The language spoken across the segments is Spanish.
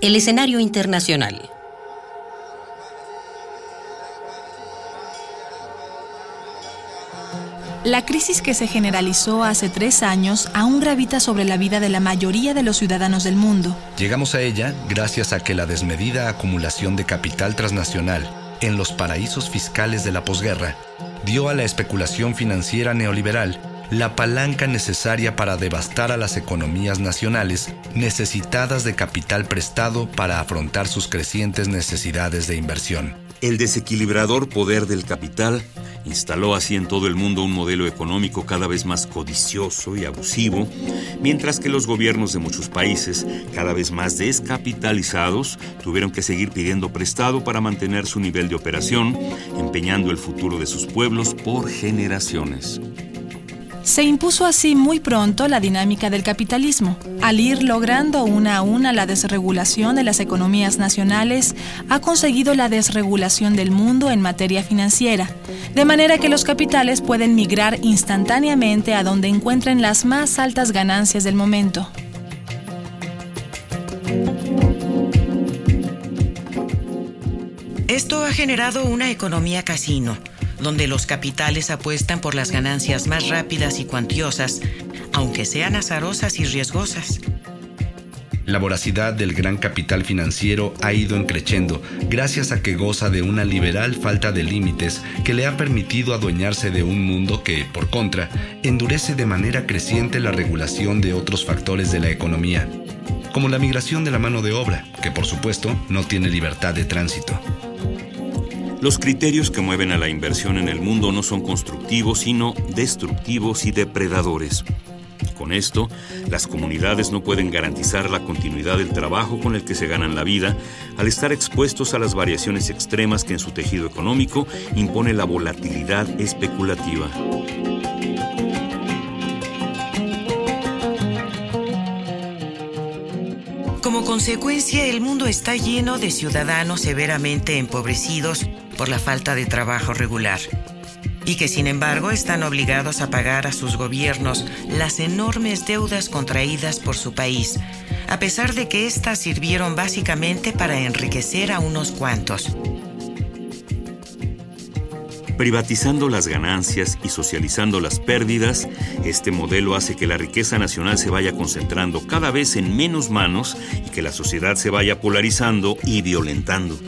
El escenario internacional. La crisis que se generalizó hace tres años aún gravita sobre la vida de la mayoría de los ciudadanos del mundo. Llegamos a ella gracias a que la desmedida acumulación de capital transnacional en los paraísos fiscales de la posguerra dio a la especulación financiera neoliberal la palanca necesaria para devastar a las economías nacionales necesitadas de capital prestado para afrontar sus crecientes necesidades de inversión. El desequilibrador poder del capital instaló así en todo el mundo un modelo económico cada vez más codicioso y abusivo, mientras que los gobiernos de muchos países, cada vez más descapitalizados, tuvieron que seguir pidiendo prestado para mantener su nivel de operación, empeñando el futuro de sus pueblos por generaciones. Se impuso así muy pronto la dinámica del capitalismo. Al ir logrando una a una la desregulación de las economías nacionales, ha conseguido la desregulación del mundo en materia financiera, de manera que los capitales pueden migrar instantáneamente a donde encuentren las más altas ganancias del momento. Esto ha generado una economía casino donde los capitales apuestan por las ganancias más rápidas y cuantiosas, aunque sean azarosas y riesgosas. La voracidad del gran capital financiero ha ido encreciendo gracias a que goza de una liberal falta de límites que le ha permitido adueñarse de un mundo que, por contra, endurece de manera creciente la regulación de otros factores de la economía, como la migración de la mano de obra, que por supuesto no tiene libertad de tránsito. Los criterios que mueven a la inversión en el mundo no son constructivos, sino destructivos y depredadores. Con esto, las comunidades no pueden garantizar la continuidad del trabajo con el que se ganan la vida al estar expuestos a las variaciones extremas que en su tejido económico impone la volatilidad especulativa. Como consecuencia, el mundo está lleno de ciudadanos severamente empobrecidos por la falta de trabajo regular y que sin embargo están obligados a pagar a sus gobiernos las enormes deudas contraídas por su país, a pesar de que éstas sirvieron básicamente para enriquecer a unos cuantos. Privatizando las ganancias y socializando las pérdidas, este modelo hace que la riqueza nacional se vaya concentrando cada vez en menos manos y que la sociedad se vaya polarizando y violentando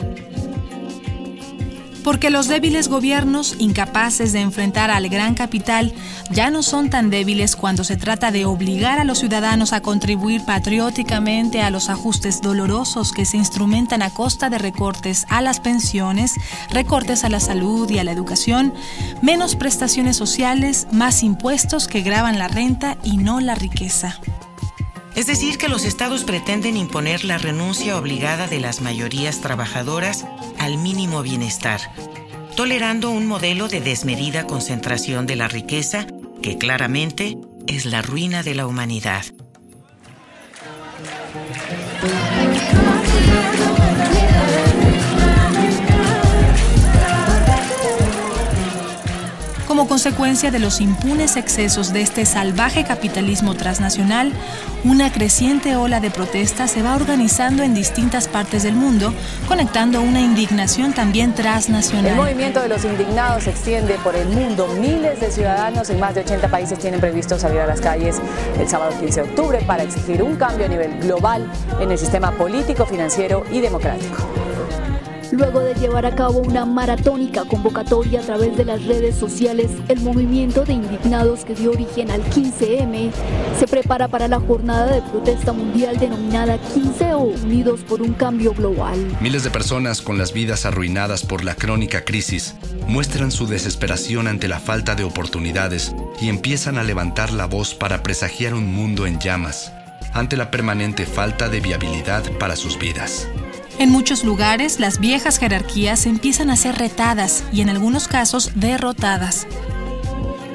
porque los débiles gobiernos, incapaces de enfrentar al gran capital, ya no son tan débiles cuando se trata de obligar a los ciudadanos a contribuir patrióticamente a los ajustes dolorosos que se instrumentan a costa de recortes a las pensiones, recortes a la salud y a la educación, menos prestaciones sociales, más impuestos que graban la renta y no la riqueza. Es decir, que los estados pretenden imponer la renuncia obligada de las mayorías trabajadoras al mínimo bienestar, tolerando un modelo de desmedida concentración de la riqueza que claramente es la ruina de la humanidad. Consecuencia de los impunes excesos de este salvaje capitalismo transnacional, una creciente ola de protestas se va organizando en distintas partes del mundo, conectando una indignación también transnacional. El movimiento de los indignados se extiende por el mundo. Miles de ciudadanos en más de 80 países tienen previsto salir a las calles el sábado 15 de octubre para exigir un cambio a nivel global en el sistema político, financiero y democrático luego de llevar a cabo una maratónica convocatoria a través de las redes sociales, el movimiento de indignados que dio origen al 15M se prepara para la jornada de protesta mundial denominada 15O Unidos por un Cambio Global. Miles de personas con las vidas arruinadas por la crónica crisis muestran su desesperación ante la falta de oportunidades y empiezan a levantar la voz para presagiar un mundo en llamas ante la permanente falta de viabilidad para sus vidas. En muchos lugares, las viejas jerarquías empiezan a ser retadas y en algunos casos derrotadas.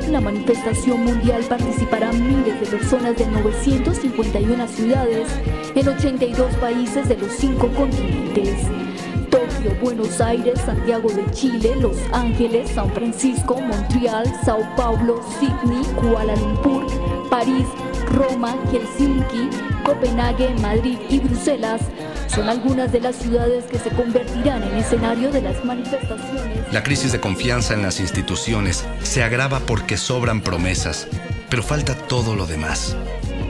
La manifestación mundial participarán miles de personas de 951 ciudades en 82 países de los cinco continentes. Tokio, Buenos Aires, Santiago de Chile, Los Ángeles, San Francisco, Montreal, Sao Paulo, Sydney, Kuala Lumpur, París, Roma, Helsinki, Copenhague, Madrid y Bruselas son algunas de las ciudades que se convertirán en escenario de las manifestaciones. La crisis de confianza en las instituciones se agrava porque sobran promesas, pero falta todo lo demás.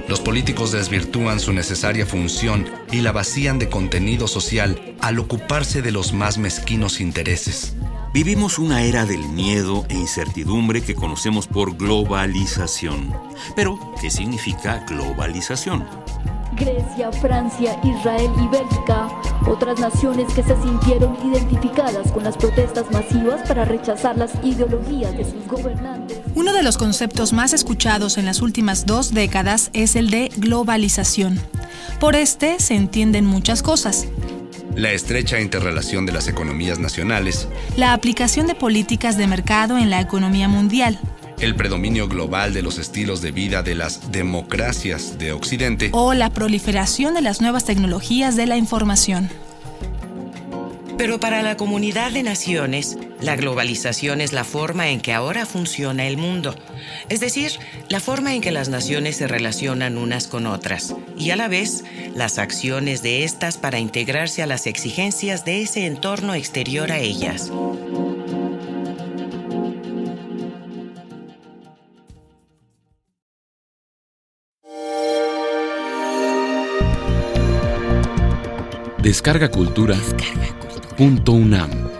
Los políticos desvirtúan su necesaria función y la vacían de contenido social al ocuparse de los más mezquinos intereses. Vivimos una era del miedo e incertidumbre que conocemos por globalización. Pero, ¿qué significa globalización? Grecia, Francia, Israel y Bélgica, otras naciones que se sintieron identificadas con las protestas masivas para rechazar las ideologías de sus gobernantes. Uno de los conceptos más escuchados en las últimas dos décadas es el de globalización. Por este se entienden muchas cosas. La estrecha interrelación de las economías nacionales, La aplicación de políticas de mercado en la economía mundial el predominio global de los estilos de vida de las democracias de Occidente o la proliferación de las nuevas tecnologías de la información. Pero para la comunidad de naciones, la globalización es la forma en que ahora funciona el mundo, es decir, la forma en que las naciones se relacionan unas con otras y a la vez las acciones de estas para integrarse a las exigencias de ese entorno exterior a ellas. Descarga Cultura. Punto UNAM.